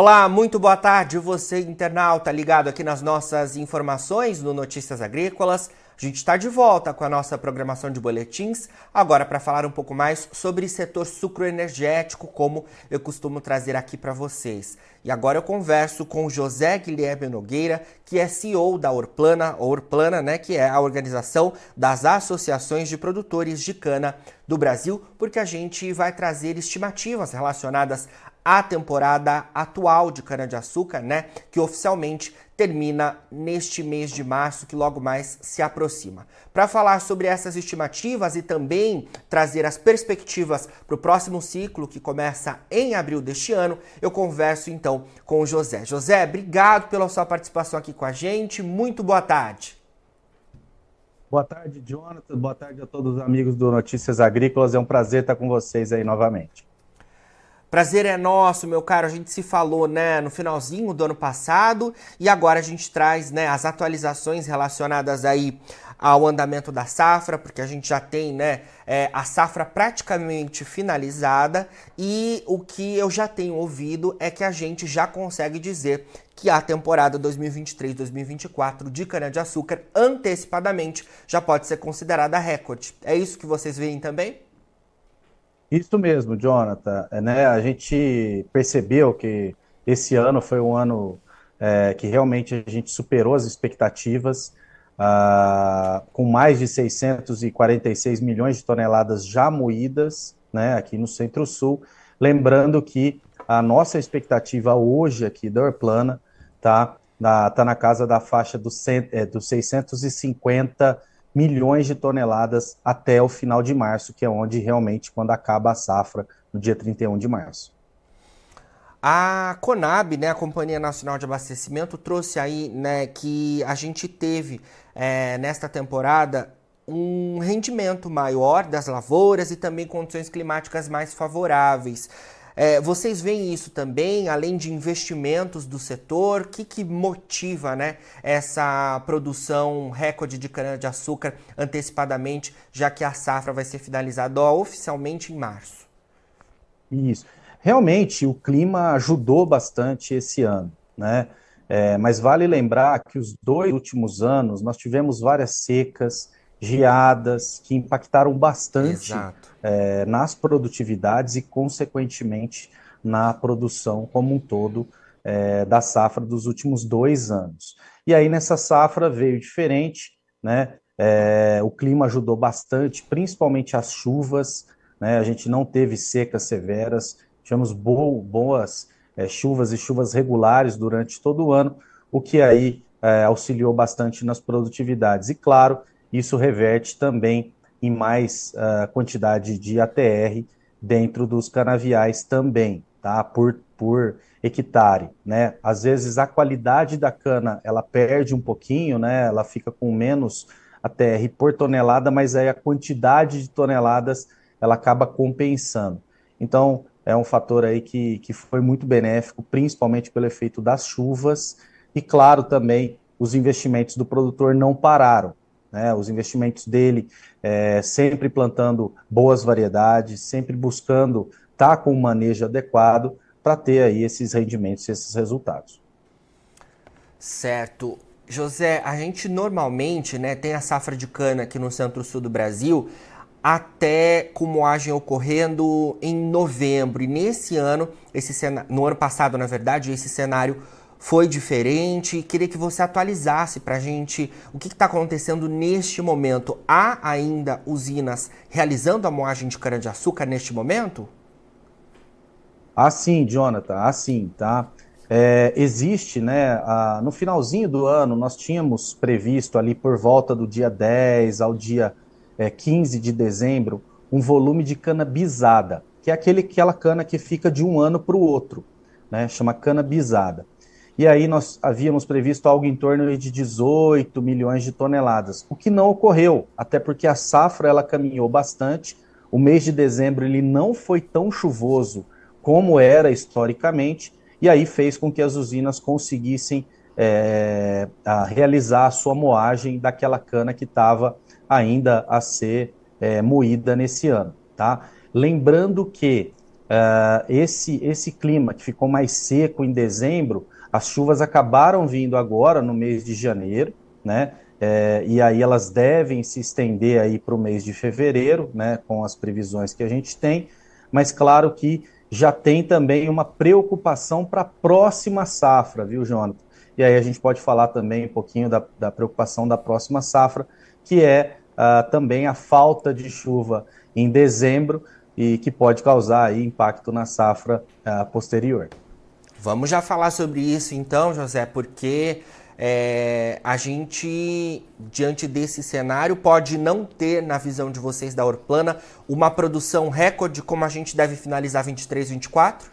Olá, muito boa tarde, você internauta ligado aqui nas nossas informações no Notícias Agrícolas. A gente está de volta com a nossa programação de boletins, agora para falar um pouco mais sobre setor sucroenergético, como eu costumo trazer aqui para vocês. E agora eu converso com José Guilherme Nogueira, que é CEO da Orplana, Orplana, né, que é a organização das associações de produtores de cana do Brasil, porque a gente vai trazer estimativas relacionadas a temporada atual de cana-de-açúcar, né, que oficialmente termina neste mês de março, que logo mais se aproxima. Para falar sobre essas estimativas e também trazer as perspectivas para o próximo ciclo, que começa em abril deste ano, eu converso então com o José. José, obrigado pela sua participação aqui com a gente. Muito boa tarde. Boa tarde, Jonathan. Boa tarde a todos os amigos do Notícias Agrícolas. É um prazer estar com vocês aí novamente. Prazer é nosso, meu caro. A gente se falou, né, no finalzinho do ano passado e agora a gente traz, né, as atualizações relacionadas aí ao andamento da safra, porque a gente já tem, né, é, a safra praticamente finalizada e o que eu já tenho ouvido é que a gente já consegue dizer que a temporada 2023-2024 de cana-de-açúcar antecipadamente já pode ser considerada recorde. É isso que vocês veem também? Isso mesmo, Jonathan. É, né, a gente percebeu que esse ano foi um ano é, que realmente a gente superou as expectativas, ah, com mais de 646 milhões de toneladas já moídas né, aqui no Centro-Sul. Lembrando que a nossa expectativa hoje aqui da Orplana está na, tá na casa da faixa dos, é, dos 650 milhões de toneladas até o final de março, que é onde realmente quando acaba a safra, no dia 31 de março. A Conab, né, a Companhia Nacional de Abastecimento, trouxe aí né, que a gente teve é, nesta temporada um rendimento maior das lavouras e também condições climáticas mais favoráveis. É, vocês veem isso também, além de investimentos do setor? O que, que motiva né, essa produção recorde de cana-de-açúcar antecipadamente, já que a safra vai ser finalizada ó, oficialmente em março? Isso. Realmente, o clima ajudou bastante esse ano, né? É, mas vale lembrar que os dois últimos anos nós tivemos várias secas, geadas que impactaram bastante é, nas produtividades e, consequentemente, na produção como um todo é, da safra dos últimos dois anos. E aí, nessa safra, veio diferente, né? É, o clima ajudou bastante, principalmente as chuvas, né? A gente não teve secas severas, tivemos bo boas é, chuvas e chuvas regulares durante todo o ano, o que aí é, auxiliou bastante nas produtividades. E claro, isso reverte também em mais uh, quantidade de ATR dentro dos canaviais também, tá? Por, por hectare, né? Às vezes a qualidade da cana ela perde um pouquinho, né? Ela fica com menos ATR por tonelada, mas aí a quantidade de toneladas ela acaba compensando. Então é um fator aí que, que foi muito benéfico, principalmente pelo efeito das chuvas e claro também os investimentos do produtor não pararam né, os investimentos dele é, sempre plantando boas variedades, sempre buscando estar tá com um manejo adequado para ter aí esses rendimentos, esses resultados. Certo. José, a gente normalmente né, tem a safra de cana aqui no centro-sul do Brasil até com moagem ocorrendo em novembro. E nesse ano, esse no ano passado, na verdade, esse cenário foi diferente. Queria que você atualizasse para a gente o que está acontecendo neste momento. Há ainda usinas realizando a moagem de cana-de-açúcar neste momento? Ah, sim, Jonathan, ah, sim, tá? É, existe, né? A, no finalzinho do ano, nós tínhamos previsto ali por volta do dia 10 ao dia é, 15 de dezembro um volume de cana bisada, que é aquele, aquela cana que fica de um ano para o outro, né? Chama cana bisada. E aí nós havíamos previsto algo em torno de 18 milhões de toneladas, o que não ocorreu, até porque a safra ela caminhou bastante. O mês de dezembro ele não foi tão chuvoso como era historicamente, e aí fez com que as usinas conseguissem é, a realizar a sua moagem daquela cana que estava ainda a ser é, moída nesse ano. Tá? Lembrando que uh, esse, esse clima que ficou mais seco em dezembro, as chuvas acabaram vindo agora no mês de janeiro, né? É, e aí elas devem se estender aí para o mês de fevereiro, né, com as previsões que a gente tem, mas claro que já tem também uma preocupação para a próxima safra, viu, Jonathan? E aí a gente pode falar também um pouquinho da, da preocupação da próxima safra, que é uh, também a falta de chuva em dezembro e que pode causar aí impacto na safra uh, posterior. Vamos já falar sobre isso então, José, porque é, a gente, diante desse cenário, pode não ter, na visão de vocês da Orplana, uma produção recorde como a gente deve finalizar 23, 24?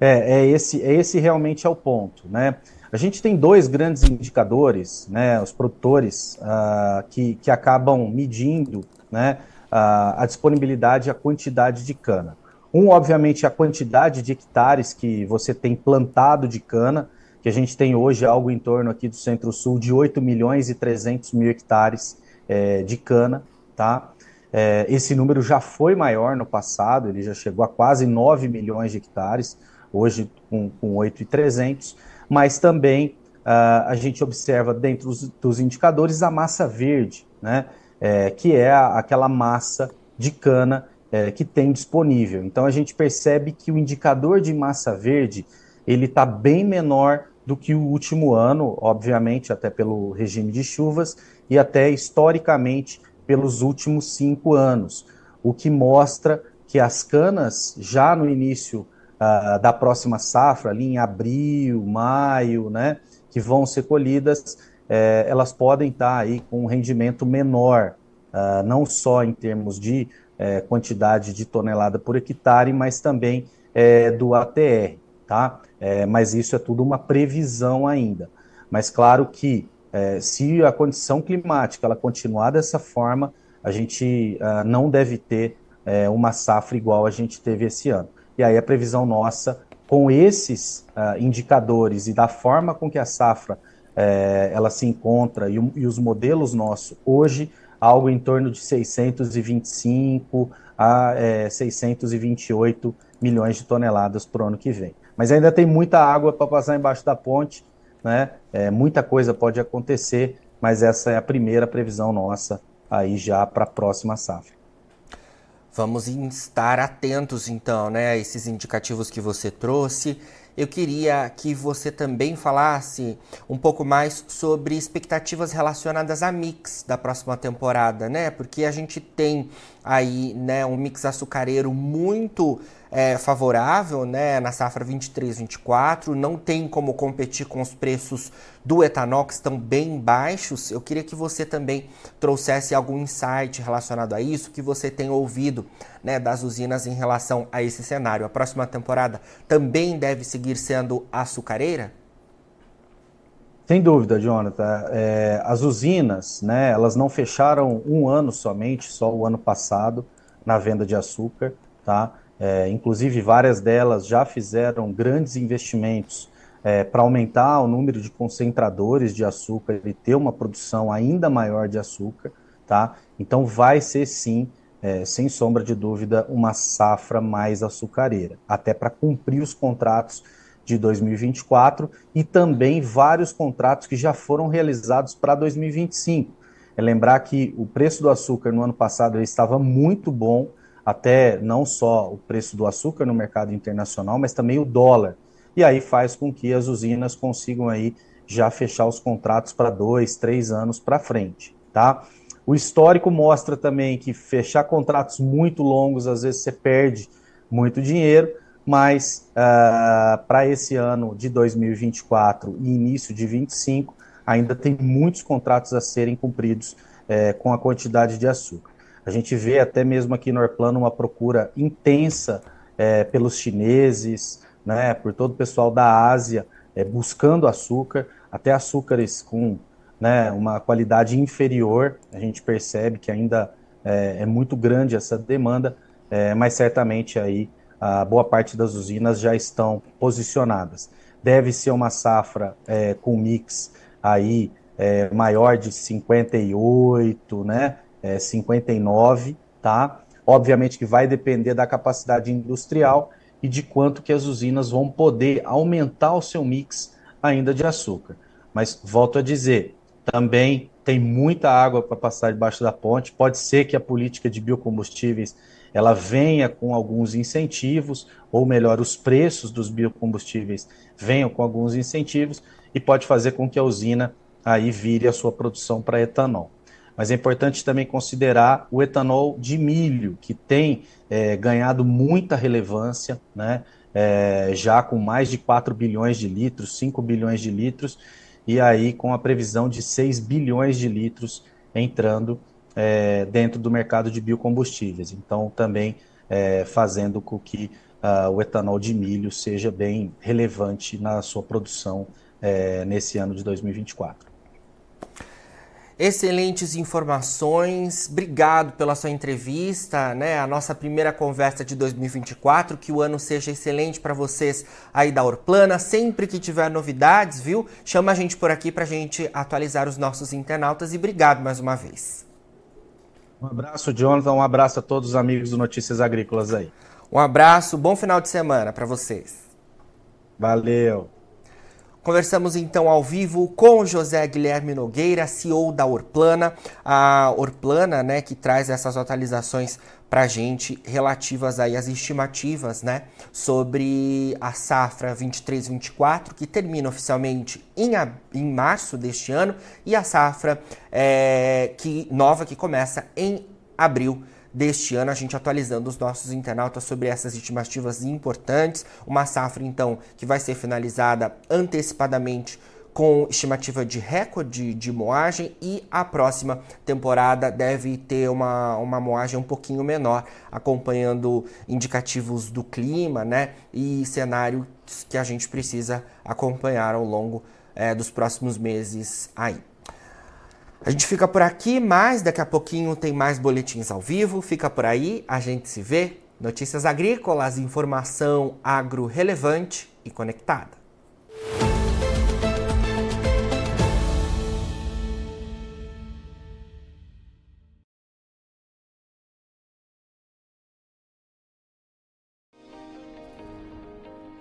É, é esse, é esse realmente é o ponto, né? A gente tem dois grandes indicadores, né, os produtores, uh, que, que acabam medindo né, uh, a disponibilidade e a quantidade de cana. Um, obviamente, a quantidade de hectares que você tem plantado de cana, que a gente tem hoje algo em torno aqui do Centro-Sul de 8 milhões e 300 mil hectares é, de cana, tá? É, esse número já foi maior no passado, ele já chegou a quase 9 milhões de hectares, hoje com, com 8,300, mas também uh, a gente observa dentro dos, dos, indicadores a massa verde, né? É, que é a, aquela massa de cana é, que tem disponível. Então a gente percebe que o indicador de massa verde ele está bem menor do que o último ano, obviamente, até pelo regime de chuvas e até historicamente pelos últimos cinco anos, o que mostra que as canas já no início uh, da próxima safra, ali em abril, maio, né, que vão ser colhidas, eh, elas podem estar tá aí com um rendimento menor, uh, não só em termos de eh, quantidade de tonelada por hectare, mas também eh, do ATR tá? É, mas isso é tudo uma previsão ainda. Mas claro que é, se a condição climática ela continuar dessa forma, a gente uh, não deve ter é, uma safra igual a gente teve esse ano. E aí a previsão nossa, com esses uh, indicadores e da forma com que a safra é, ela se encontra e, e os modelos nossos hoje, algo em torno de 625 a é, 628 milhões de toneladas para o ano que vem. Mas ainda tem muita água para passar embaixo da ponte, né? É, muita coisa pode acontecer, mas essa é a primeira previsão nossa aí já para a próxima safra. Vamos estar atentos então, né, a esses indicativos que você trouxe. Eu queria que você também falasse um pouco mais sobre expectativas relacionadas a mix da próxima temporada, né? Porque a gente tem aí, né, um mix açucareiro muito é, favorável né, na safra 23-24, não tem como competir com os preços do etanol, que estão bem baixos. Eu queria que você também trouxesse algum insight relacionado a isso, que você tem ouvido né, das usinas em relação a esse cenário. A próxima temporada também deve seguir sendo açucareira? Sem dúvida, Jonathan. É, as usinas, né, elas não fecharam um ano somente, só o ano passado, na venda de açúcar, tá? É, inclusive, várias delas já fizeram grandes investimentos é, para aumentar o número de concentradores de açúcar e ter uma produção ainda maior de açúcar. Tá? Então, vai ser sim, é, sem sombra de dúvida, uma safra mais açucareira, até para cumprir os contratos de 2024 e também vários contratos que já foram realizados para 2025. É lembrar que o preço do açúcar no ano passado estava muito bom, até não só o preço do açúcar no mercado internacional, mas também o dólar. E aí faz com que as usinas consigam aí já fechar os contratos para dois, três anos para frente, tá? O histórico mostra também que fechar contratos muito longos, às vezes você perde muito dinheiro, mas uh, para esse ano de 2024 e início de 2025, ainda tem muitos contratos a serem cumpridos eh, com a quantidade de açúcar. A gente vê até mesmo aqui no Airplano uma procura intensa é, pelos chineses, né, por todo o pessoal da Ásia é, buscando açúcar, até açúcares com né, uma qualidade inferior. A gente percebe que ainda é, é muito grande essa demanda, é, mas certamente aí a boa parte das usinas já estão posicionadas. Deve ser uma safra é, com mix aí é, maior de 58, né? É, 59, tá? Obviamente que vai depender da capacidade industrial e de quanto que as usinas vão poder aumentar o seu mix ainda de açúcar. Mas volto a dizer, também tem muita água para passar debaixo da ponte. Pode ser que a política de biocombustíveis ela venha com alguns incentivos, ou melhor, os preços dos biocombustíveis venham com alguns incentivos e pode fazer com que a usina aí vire a sua produção para etanol. Mas é importante também considerar o etanol de milho, que tem é, ganhado muita relevância, né? É, já com mais de 4 bilhões de litros, 5 bilhões de litros, e aí com a previsão de 6 bilhões de litros entrando é, dentro do mercado de biocombustíveis. Então, também é, fazendo com que uh, o etanol de milho seja bem relevante na sua produção é, nesse ano de 2024. Excelentes informações. Obrigado pela sua entrevista, né? A nossa primeira conversa de 2024. Que o ano seja excelente para vocês aí da Orplana. Sempre que tiver novidades, viu? Chama a gente por aqui para a gente atualizar os nossos internautas e obrigado mais uma vez. Um abraço, Jonathan. Um abraço a todos os amigos do Notícias Agrícolas aí. Um abraço, bom final de semana para vocês. Valeu. Conversamos então ao vivo com José Guilherme Nogueira, CEO da Orplana, a Orplana, né, que traz essas atualizações para gente relativas aí às estimativas, né, sobre a safra 23/24 que termina oficialmente em, em março deste ano e a safra é, que nova que começa em abril deste ano, a gente atualizando os nossos internautas sobre essas estimativas importantes. Uma safra, então, que vai ser finalizada antecipadamente com estimativa de recorde de moagem e a próxima temporada deve ter uma, uma moagem um pouquinho menor, acompanhando indicativos do clima né, e cenários que a gente precisa acompanhar ao longo é, dos próximos meses aí. A gente fica por aqui, mas daqui a pouquinho tem mais boletins ao vivo. Fica por aí, a gente se vê. Notícias agrícolas, informação agro relevante e conectada.